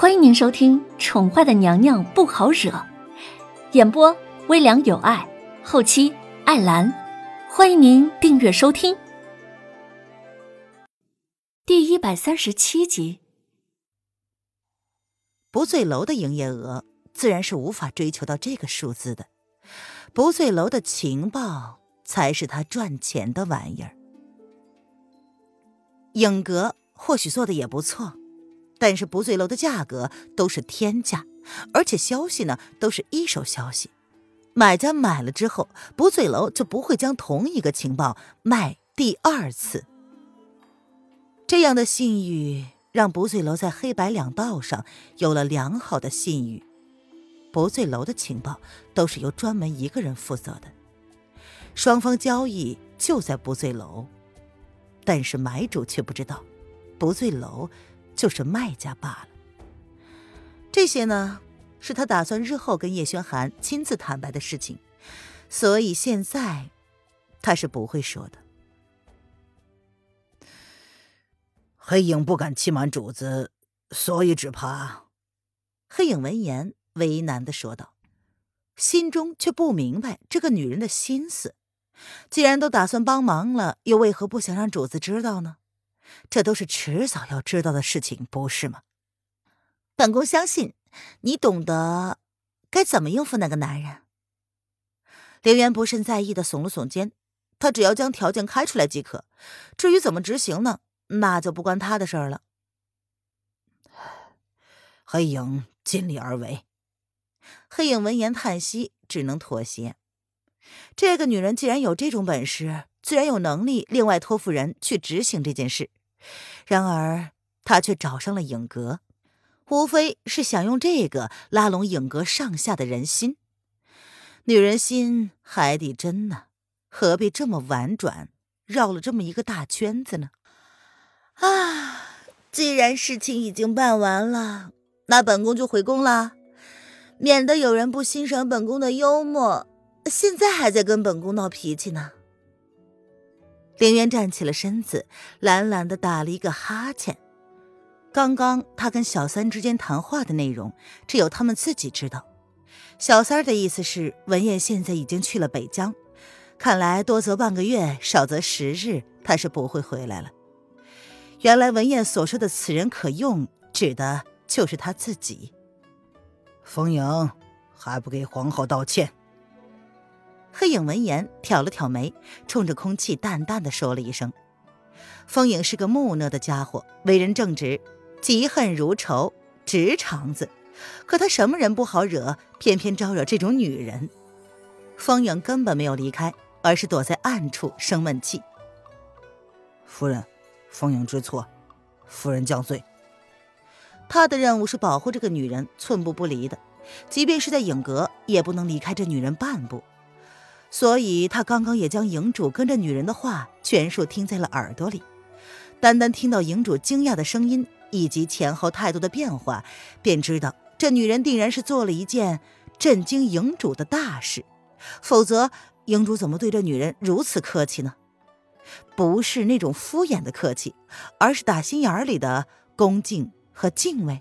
欢迎您收听《宠坏的娘娘不好惹》，演播微凉有爱，后期艾兰。欢迎您订阅收听。第一百三十七集，不醉楼的营业额自然是无法追求到这个数字的，不醉楼的情报才是他赚钱的玩意儿。影阁或许做的也不错。但是不醉楼的价格都是天价，而且消息呢都是一手消息，买家买了之后，不醉楼就不会将同一个情报卖第二次。这样的信誉让不醉楼在黑白两道上有了良好的信誉。不醉楼的情报都是由专门一个人负责的，双方交易就在不醉楼，但是买主却不知道，不醉楼。就是卖家罢了。这些呢，是他打算日后跟叶轩寒亲自坦白的事情，所以现在他是不会说的。黑影不敢欺瞒主子，所以只怕……黑影闻言为难的说道，心中却不明白这个女人的心思。既然都打算帮忙了，又为何不想让主子知道呢？这都是迟早要知道的事情，不是吗？本宫相信你懂得该怎么应付那个男人。凌渊不甚在意的耸了耸肩，他只要将条件开出来即可，至于怎么执行呢，那就不关他的事儿了。黑影尽力而为。黑影闻言叹息，只能妥协。这个女人既然有这种本事，自然有能力另外托付人去执行这件事。然而，他却找上了影阁，无非是想用这个拉拢影阁上下的人心。女人心，海底针呢？何必这么婉转，绕了这么一个大圈子呢？啊！既然事情已经办完了，那本宫就回宫了，免得有人不欣赏本宫的幽默，现在还在跟本宫闹脾气呢。凌渊站起了身子，懒懒的打了一个哈欠。刚刚他跟小三之间谈话的内容，只有他们自己知道。小三的意思是，文燕现在已经去了北疆，看来多则半个月，少则十日，他是不会回来了。原来文燕所说的“此人可用”，指的就是他自己。风影还不给皇后道歉？黑影闻言挑了挑眉，冲着空气淡淡的说了一声：“风影是个木讷的家伙，为人正直，嫉恨如仇，直肠子。可他什么人不好惹，偏偏招惹这种女人。”风影根本没有离开，而是躲在暗处生闷气。夫人，风影知错，夫人降罪。他的任务是保护这个女人，寸步不离的，即便是在影阁，也不能离开这女人半步。所以，他刚刚也将营主跟着女人的话全数听在了耳朵里。单单听到营主惊讶的声音以及前后态度的变化，便知道这女人定然是做了一件震惊营主的大事。否则，营主怎么对这女人如此客气呢？不是那种敷衍的客气，而是打心眼里的恭敬和敬畏。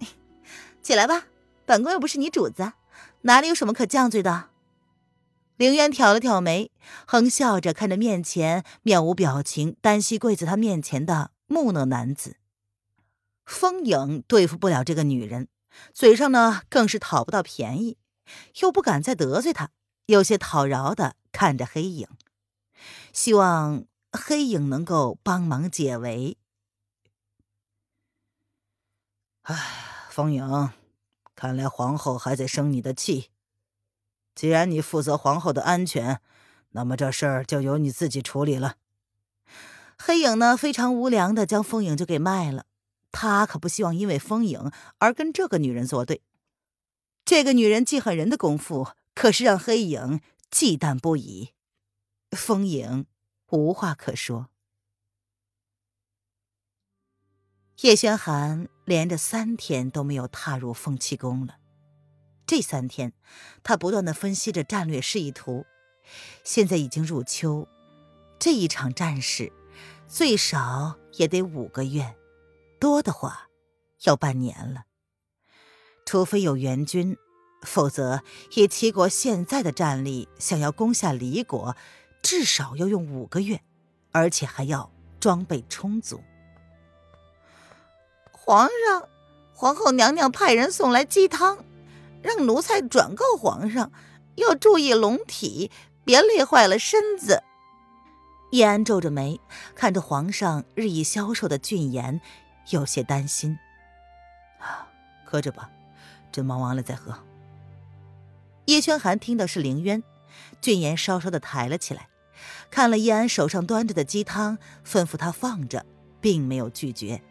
起来吧，本宫又不是你主子，哪里有什么可犟嘴的？凌渊挑了挑眉，哼笑着看着面前面无表情、单膝跪在他面前的木讷男子。风影对付不了这个女人，嘴上呢更是讨不到便宜，又不敢再得罪她，有些讨饶的看着黑影，希望黑影能够帮忙解围。唉，风影，看来皇后还在生你的气。既然你负责皇后的安全，那么这事儿就由你自己处理了。黑影呢，非常无良的将风影就给卖了。他可不希望因为风影而跟这个女人作对。这个女人记恨人的功夫，可是让黑影忌惮不已。风影无话可说。叶轩寒连着三天都没有踏入凤栖宫了。这三天，他不断的分析着战略示意图。现在已经入秋，这一场战事最少也得五个月，多的话要半年了。除非有援军，否则以齐国现在的战力，想要攻下离国，至少要用五个月，而且还要装备充足。皇上，皇后娘娘派人送来鸡汤，让奴才转告皇上，要注意龙体，别累坏了身子。叶安皱着眉，看着皇上日益消瘦的俊颜，有些担心。啊，喝着吧，朕忙完了再喝。叶轩寒听到是凌渊，俊颜稍稍的抬了起来，看了叶安手上端着的鸡汤，吩咐他放着，并没有拒绝，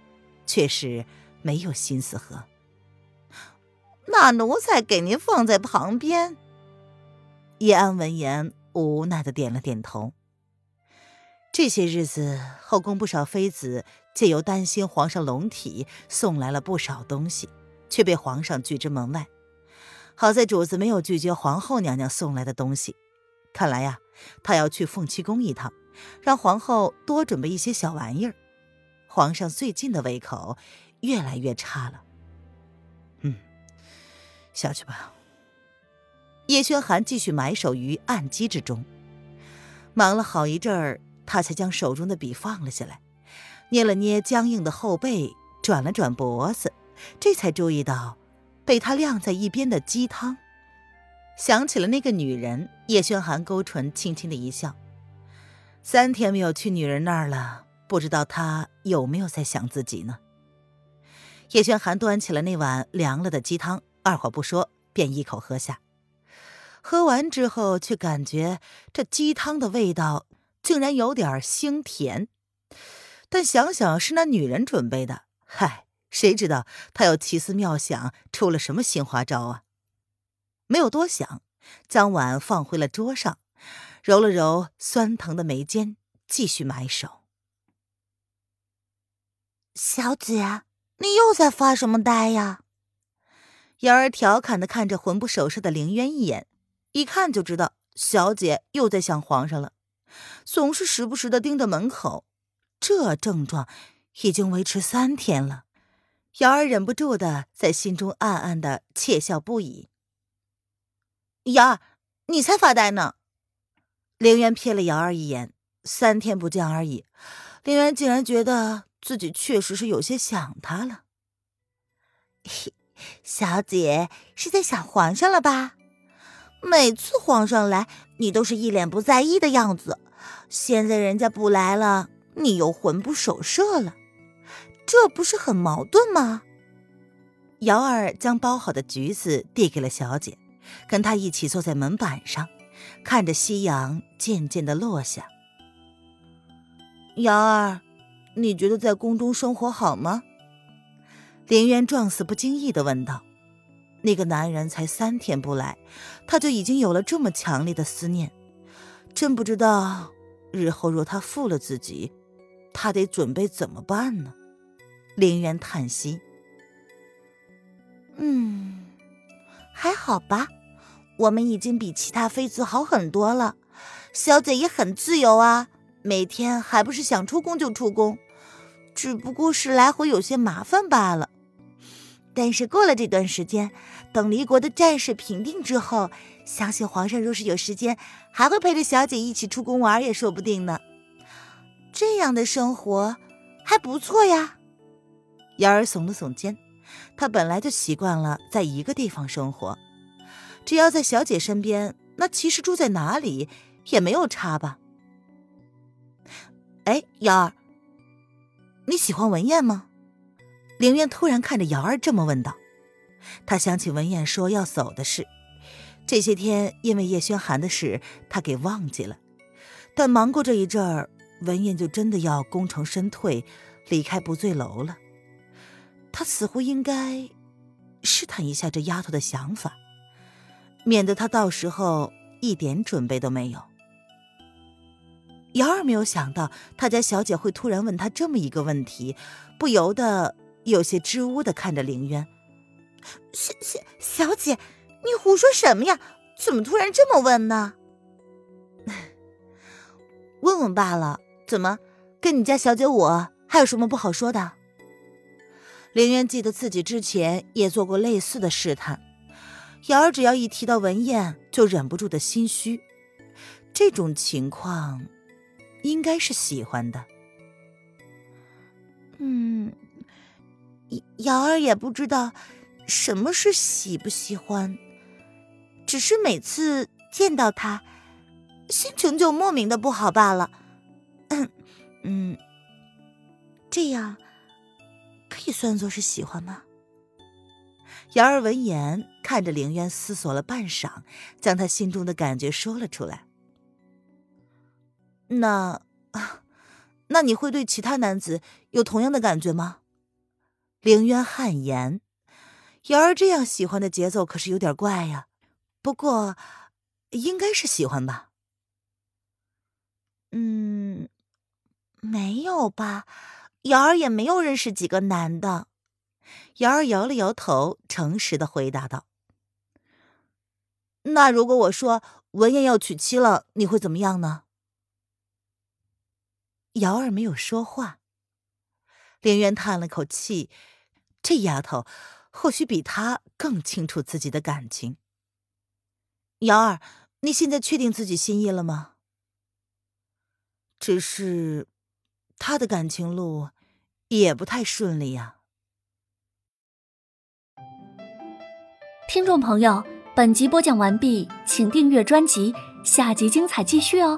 却是没有心思喝。那奴才给您放在旁边。叶安闻言，无奈的点了点头。这些日子，后宫不少妃子借由担心皇上龙体，送来了不少东西，却被皇上拒之门外。好在主子没有拒绝皇后娘娘送来的东西，看来呀，他要去凤栖宫一趟，让皇后多准备一些小玩意儿。皇上最近的胃口越来越差了。下去吧。叶轩寒继续埋首于案几之中，忙了好一阵儿。他才将手中的笔放了下来，捏了捏僵硬的后背，转了转脖子，这才注意到被他晾在一边的鸡汤，想起了那个女人。叶轩寒勾唇，轻轻的一笑。三天没有去女人那儿了，不知道她有没有在想自己呢？叶轩寒端起了那碗凉了的鸡汤，二话不说便一口喝下。喝完之后，却感觉这鸡汤的味道。竟然有点腥甜，但想想是那女人准备的，嗨，谁知道她又奇思妙想出了什么新花招啊？没有多想，将碗放回了桌上，揉了揉酸疼的眉间，继续埋首。小姐，你又在发什么呆呀？瑶儿调侃的看着魂不守舍的凌渊一眼，一看就知道小姐又在想皇上了。总是时不时的盯着门口，这症状已经维持三天了。瑶儿忍不住的在心中暗暗的窃笑不已。瑶儿，你才发呆呢！凌渊瞥了瑶儿一眼，三天不见而已，凌渊竟然觉得自己确实是有些想他了。小姐是在想皇上了吧？每次皇上来，你都是一脸不在意的样子。现在人家不来了，你又魂不守舍了，这不是很矛盾吗？瑶儿将包好的橘子递给了小姐，跟她一起坐在门板上，看着夕阳渐渐的落下。瑶儿，你觉得在宫中生活好吗？林渊状似不经意的问道。那个男人才三天不来，他就已经有了这么强烈的思念，真不知道日后若他负了自己，他得准备怎么办呢？林渊叹息：“嗯，还好吧，我们已经比其他妃子好很多了。小姐也很自由啊，每天还不是想出宫就出宫，只不过是来回有些麻烦罢了。”但是过了这段时间，等离国的战事平定之后，相信皇上若是有时间，还会陪着小姐一起出宫玩也说不定呢。这样的生活还不错呀。瑶儿耸了耸肩，她本来就习惯了在一个地方生活，只要在小姐身边，那其实住在哪里也没有差吧。哎，瑶儿，你喜欢文燕吗？凌渊突然看着瑶儿这么问道，他想起文燕说要走的事，这些天因为叶轩寒的事，他给忘记了。但忙过这一阵儿，文燕就真的要功成身退，离开不醉楼了。他似乎应该试探一下这丫头的想法，免得她到时候一点准备都没有。瑶儿没有想到他家小姐会突然问他这么一个问题，不由得。有些支吾的看着凌渊，小小小姐，你胡说什么呀？怎么突然这么问呢？问问罢了。怎么，跟你家小姐我还有什么不好说的？凌渊记得自己之前也做过类似的试探，瑶儿只要一提到文燕，就忍不住的心虚。这种情况，应该是喜欢的。嗯，瑶儿也不知道什么是喜不喜欢，只是每次见到他，心情就莫名的不好罢了。嗯，这样。可以算作是喜欢吗？瑶儿闻言，看着凌渊，思索了半晌，将他心中的感觉说了出来。那，那你会对其他男子有同样的感觉吗？凌渊汗颜，瑶儿这样喜欢的节奏可是有点怪呀。不过，应该是喜欢吧。嗯，没有吧。瑶儿也没有认识几个男的，瑶儿摇了摇头，诚实的回答道：“那如果我说文燕要娶妻了，你会怎么样呢？”瑶儿没有说话。凌渊叹了口气，这丫头或许比他更清楚自己的感情。瑶儿，你现在确定自己心意了吗？只是。他的感情路也不太顺利呀。听众朋友，本集播讲完毕，请订阅专辑，下集精彩继续哦。